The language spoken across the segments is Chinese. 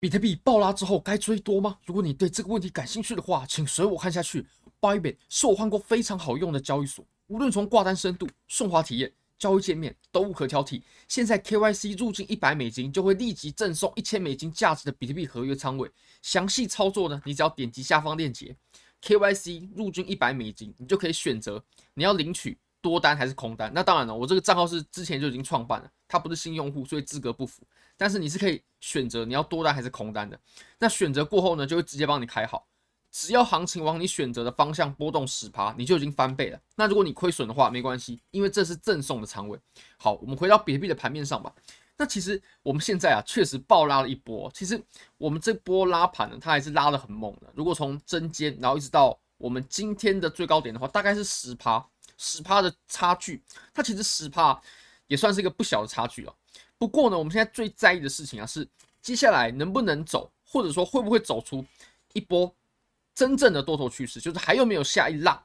比特币爆拉之后该追多吗？如果你对这个问题感兴趣的话，请随我看下去。Bybit 是我换过非常好用的交易所，无论从挂单深度、顺滑体验、交易界面都无可挑剔。现在 KYC 入境一百美金就会立即赠送一千美金价值的比特币合约仓位。详细操作呢，你只要点击下方链接，KYC 入境一百美金，你就可以选择你要领取多单还是空单。那当然了，我这个账号是之前就已经创办了，它不是新用户，所以资格不符。但是你是可以选择你要多单还是空单的。那选择过后呢，就会直接帮你开好。只要行情往你选择的方向波动十趴，你就已经翻倍了。那如果你亏损的话，没关系，因为这是赠送的仓位。好，我们回到比特币的盘面上吧。那其实我们现在啊，确实暴拉了一波。其实我们这波拉盘呢，它还是拉得很猛的。如果从针尖，然后一直到我们今天的最高点的话，大概是十趴，十趴的差距。它其实十趴也算是一个不小的差距了。不过呢，我们现在最在意的事情啊，是接下来能不能走，或者说会不会走出一波真正的多头趋势，就是还有没有下一浪？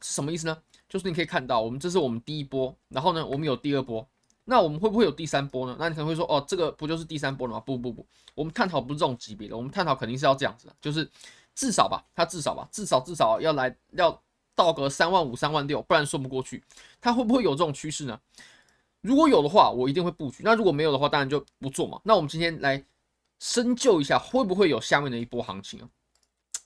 是什么意思呢？就是你可以看到，我们这是我们第一波，然后呢，我们有第二波，那我们会不会有第三波呢？那你可能会说，哦，这个不就是第三波了吗？不不不，我们探讨不是这种级别的，我们探讨肯定是要这样子的，就是至少吧，它至少吧，至少至少要来要到个三万五、三万六，不然说不过去。它会不会有这种趋势呢？如果有的话，我一定会布局。那如果没有的话，当然就不做嘛。那我们今天来深究一下，会不会有下面的一波行情啊？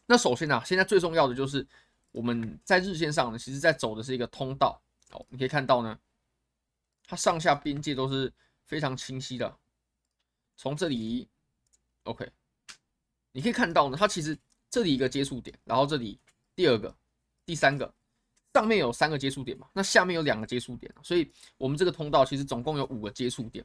那首先呢、啊，现在最重要的就是我们在日线上呢，其实在走的是一个通道。哦，你可以看到呢，它上下边界都是非常清晰的。从这里，OK，你可以看到呢，它其实这里一个接触点，然后这里第二个、第三个。上面有三个接触点嘛，那下面有两个接触点，所以我们这个通道其实总共有五个接触点，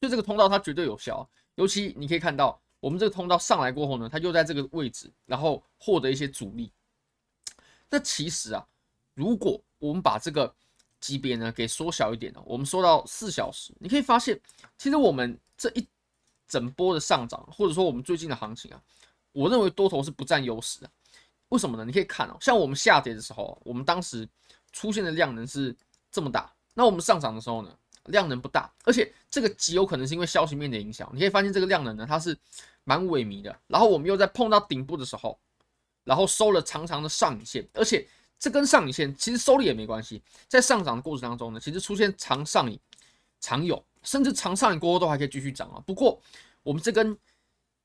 所以这个通道它绝对有效。尤其你可以看到，我们这个通道上来过后呢，它又在这个位置，然后获得一些阻力。那其实啊，如果我们把这个级别呢给缩小一点呢，我们缩到四小时，你可以发现，其实我们这一整波的上涨，或者说我们最近的行情啊，我认为多头是不占优势的。为什么呢？你可以看哦，像我们下跌的时候，我们当时出现的量能是这么大，那我们上涨的时候呢，量能不大，而且这个极有可能是因为消息面的影响。你可以发现这个量能呢，它是蛮萎靡的。然后我们又在碰到顶部的时候，然后收了长长的上影线，而且这根上影线其实收了也没关系，在上涨的过程当中呢，其实出现长上影、长有，甚至长上影过后都还可以继续涨啊。不过我们这根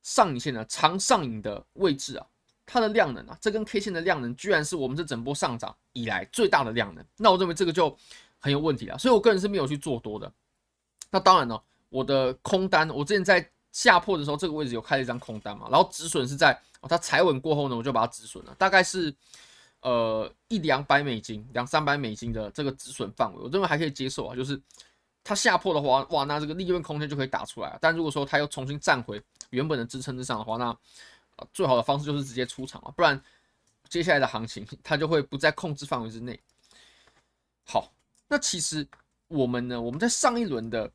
上影线呢，长上影的位置啊。它的量能啊，这根 K 线的量能居然是我们这整波上涨以来最大的量能，那我认为这个就很有问题了，所以我个人是没有去做多的。那当然呢，我的空单，我之前在下破的时候，这个位置有开了一张空单嘛，然后止损是在哦，它踩稳过后呢，我就把它止损了，大概是呃一两百美金、两三百美金的这个止损范围，我认为还可以接受啊，就是它下破的话，哇，那这个利润空间就可以打出来了。但如果说它又重新站回原本的支撑之上的话，那最好的方式就是直接出场啊，不然接下来的行情 它就会不在控制范围之内。好，那其实我们呢，我们在上一轮的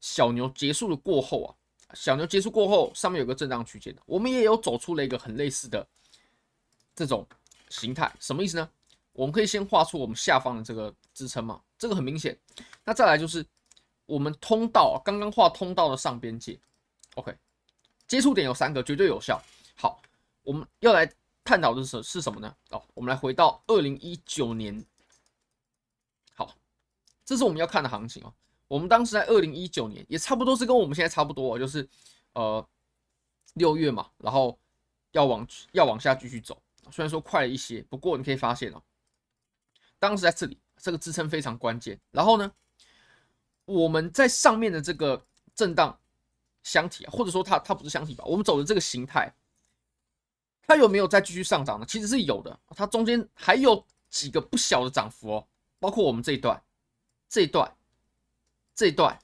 小牛结束了过后啊，小牛结束过后，上面有个震荡区间，我们也有走出了一个很类似的这种形态。什么意思呢？我们可以先画出我们下方的这个支撑嘛，这个很明显。那再来就是我们通道刚刚画通道的上边界，OK，接触点有三个，绝对有效。好，我们要来探讨的是是什么呢？哦，我们来回到二零一九年。好，这是我们要看的行情哦。我们当时在二零一九年，也差不多是跟我们现在差不多哦，就是呃六月嘛，然后要往要往下继续走。虽然说快了一些，不过你可以发现哦，当时在这里这个支撑非常关键。然后呢，我们在上面的这个震荡箱体啊，或者说它它不是箱体吧，我们走的这个形态。它有没有再继续上涨呢？其实是有的，它中间还有几个不小的涨幅哦，包括我们这一段、这一段、这一段、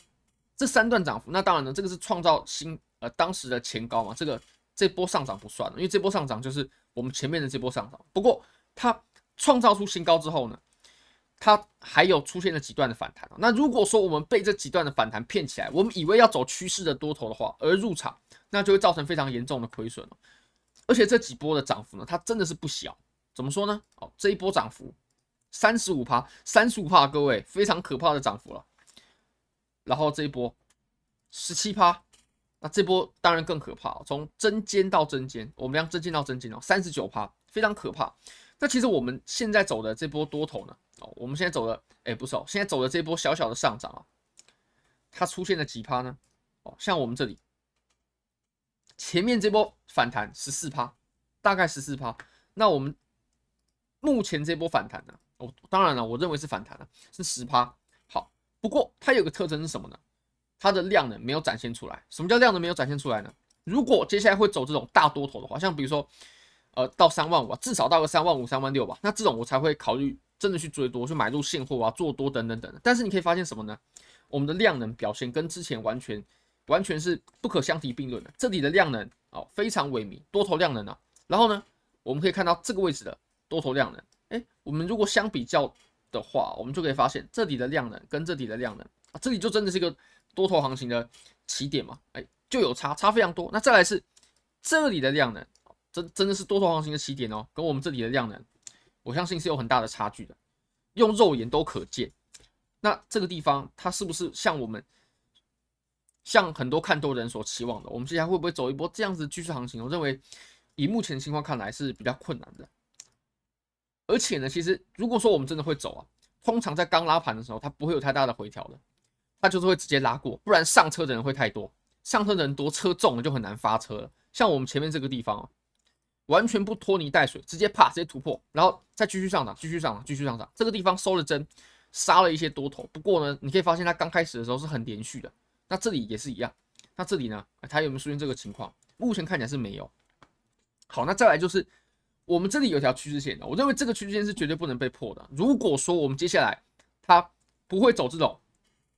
这三段涨幅。那当然呢，这个是创造新呃当时的前高嘛，这个这波上涨不算了，因为这波上涨就是我们前面的这波上涨。不过它创造出新高之后呢，它还有出现了几段的反弹。那如果说我们被这几段的反弹骗起来，我们以为要走趋势的多头的话，而入场，那就会造成非常严重的亏损了。而且这几波的涨幅呢，它真的是不小。怎么说呢？哦，这一波涨幅三十五趴，三十五趴，各位非常可怕的涨幅了。然后这一波十七趴，那这波当然更可怕，从针尖到针尖，我们量针尖到针尖哦，三十九趴，非常可怕。那其实我们现在走的这波多头呢，哦，我们现在走的，哎，不是哦，现在走的这波小小的上涨啊，它出现了几趴呢？哦，像我们这里前面这波反弹十四趴，大概十四趴。那我们目前这波反弹呢，哦，当然了，我认为是反弹了，是十趴。好，不过它有个特征是什么呢？它的量能没有展现出来。什么叫量能没有展现出来呢？如果接下来会走这种大多头的话，像比如说，呃，到三万五，至少到个三万五、三万六吧，那这种我才会考虑真的去追多，去买入现货啊，做多等等等。但是你可以发现什么呢？我们的量能表现跟之前完全完全是不可相提并论的。这里的量能哦非常萎靡，多头量能啊。然后呢，我们可以看到这个位置的多头量能，哎，我们如果相比较的话，我们就可以发现这里的量能跟这里的量能啊，这里就真的是一个。多头行情的起点嘛，哎，就有差，差非常多。那再来是这里的量能，真真的是多头行情的起点哦，跟我们这里的量能，我相信是有很大的差距的，用肉眼都可见。那这个地方它是不是像我们，像很多看多人所期望的？我们接下来会不会走一波这样子的趋势行情？我认为以目前情况看来是比较困难的。而且呢，其实如果说我们真的会走啊，通常在刚拉盘的时候，它不会有太大的回调的。它就是会直接拉过，不然上车的人会太多，上车的人多，车重了就很难发车了。像我们前面这个地方啊，完全不拖泥带水，直接啪直接突破，然后再继续上涨，继续上涨，继续上涨。这个地方收了针，杀了一些多头。不过呢，你可以发现它刚开始的时候是很连续的。那这里也是一样。那这里呢，它有没有出现这个情况？目前看起来是没有。好，那再来就是我们这里有条趋势线的，我认为这个趋势线是绝对不能被破的。如果说我们接下来它不会走这种。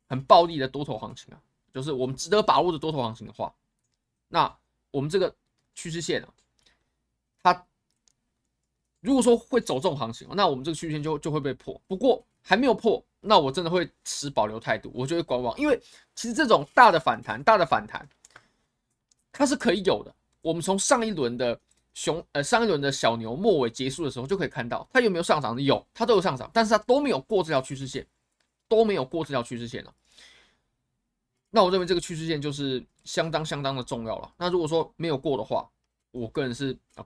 很暴力的多头行情啊，就是我们值得把握的多头行情的话，那我们这个趋势线啊，它如果说会走这种行情，那我们这个趋势线就就会被破。不过还没有破，那我真的会持保留态度，我就会观望。因为其实这种大的反弹，大的反弹，它是可以有的。我们从上一轮的熊呃上一轮的小牛末尾结束的时候就可以看到，它有没有上涨？有，它都有上涨，但是它都没有过这条趋势线，都没有过这条趋势线了。那我认为这个趋势线就是相当相当的重要了。那如果说没有过的话，我个人是啊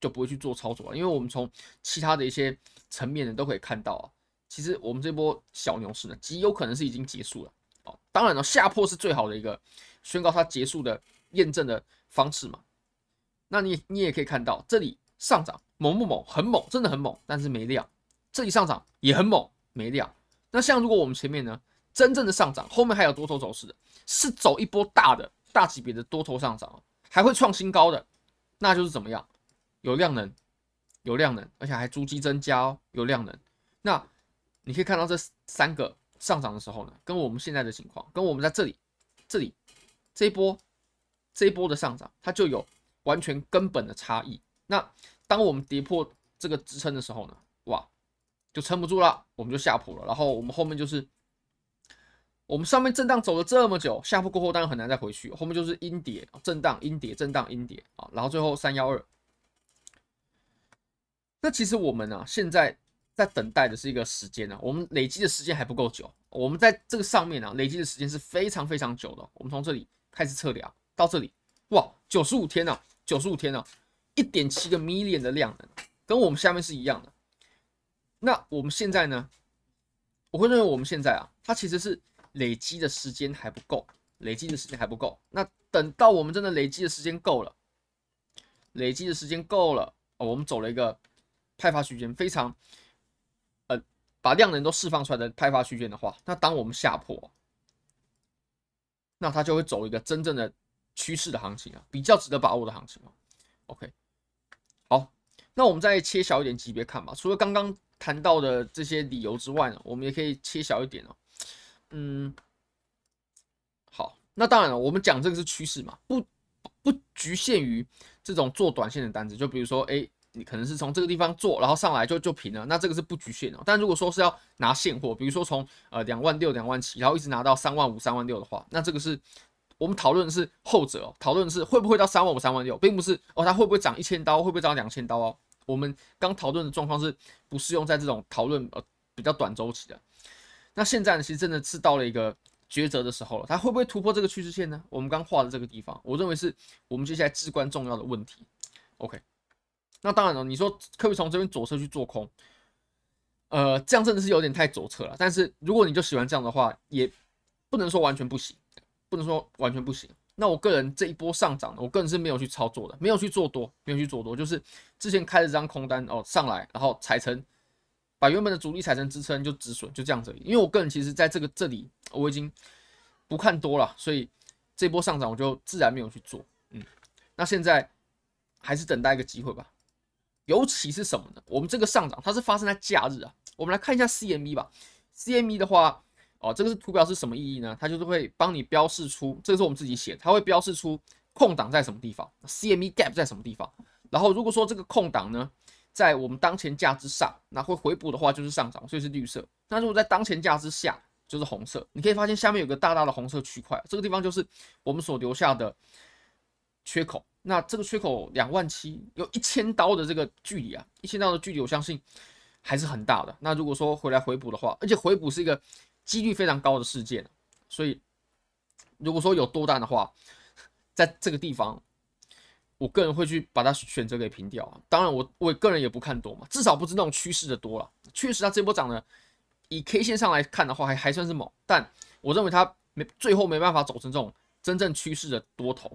就不会去做操作了，因为我们从其他的一些层面呢都可以看到啊，其实我们这波小牛市呢极有可能是已经结束了哦。当然了，下破是最好的一个宣告它结束的验证的方式嘛。那你你也可以看到这里上涨猛不猛？很猛，真的很猛，但是没量。这里上涨也很猛，没量。那像如果我们前面呢？真正的上涨，后面还有多头走势的，是走一波大的大级别的多头上涨，还会创新高的，那就是怎么样？有量能，有量能，而且还逐级增加哦，有量能。那你可以看到这三个上涨的时候呢，跟我们现在的情况，跟我们在这里这里这一波这一波的上涨，它就有完全根本的差异。那当我们跌破这个支撑的时候呢，哇，就撑不住了，我们就下破了，然后我们后面就是。我们上面震荡走了这么久，下破过后当然很难再回去，后面就是阴跌、震荡、阴跌、震荡、阴跌啊，然后最后三幺二。那其实我们呢，现在在等待的是一个时间呢，我们累积的时间还不够久，我们在这个上面呢，累积的时间是非常非常久的。我们从这里开始测量到这里，哇，九十五天呢，九十五天呢，一点七个 million 的量能，跟我们下面是一样的。那我们现在呢，我会认为我们现在啊，它其实是。累积的时间还不够，累积的时间还不够。那等到我们真的累积的时间够了，累积的时间够了，我们走了一个派发区间，非常，把量能都释放出来的派发区间的话，那当我们下破，那它就会走一个真正的趋势的行情啊，比较值得把握的行情啊。OK，好，那我们再切小一点级别看吧。除了刚刚谈到的这些理由之外呢，我们也可以切小一点哦。嗯，好，那当然了，我们讲这个是趋势嘛，不不局限于这种做短线的单子，就比如说，哎，你可能是从这个地方做，然后上来就就平了，那这个是不局限的。但如果说是要拿现货，比如说从呃两万六、两万七，然后一直拿到三万五、三万六的话，那这个是我们讨论的是后者哦，讨论的是会不会到三万五、三万六，并不是哦，它会不会涨一千刀，会不会涨两千刀哦。我们刚讨论的状况是不适用在这种讨论呃比较短周期的。那现在呢，其实真的是到了一个抉择的时候了，它会不会突破这个趋势线呢？我们刚画的这个地方，我认为是我们接下来至关重要的问题。OK，那当然了，你说可不可以从这边左侧去做空？呃，这样真的是有点太左侧了。但是如果你就喜欢这样的话，也不能说完全不行，不能说完全不行。那我个人这一波上涨，我个人是没有去操作的，没有去做多，没有去做多，就是之前开了张空单哦上来，然后踩成把原本的主力踩成支撑就止损，就这样子。因为我个人其实在这个这里我已经不看多了，所以这波上涨我就自然没有去做。嗯，那现在还是等待一个机会吧。尤其是什么呢？我们这个上涨它是发生在假日啊。我们来看一下 CME 吧。CME 的话。哦，这个是图表是什么意义呢？它就是会帮你标示出，这个是我们自己写，它会标示出空档在什么地方，CME gap 在什么地方。然后如果说这个空档呢，在我们当前价之上，那会回补的话就是上涨，所以是绿色。那如果在当前价之下，就是红色。你可以发现下面有个大大的红色区块，这个地方就是我们所留下的缺口。那这个缺口两万七，有一千刀的这个距离啊，一千刀的距离，我相信还是很大的。那如果说回来回补的话，而且回补是一个。几率非常高的事件，所以如果说有多单的话，在这个地方，我个人会去把它选择给平掉啊。当然我，我我个人也不看多嘛，至少不是那种趋势的多了。确实，它这波涨的，以 K 线上来看的话，还还算是猛，但我认为它没最后没办法走成这种真正趋势的多头。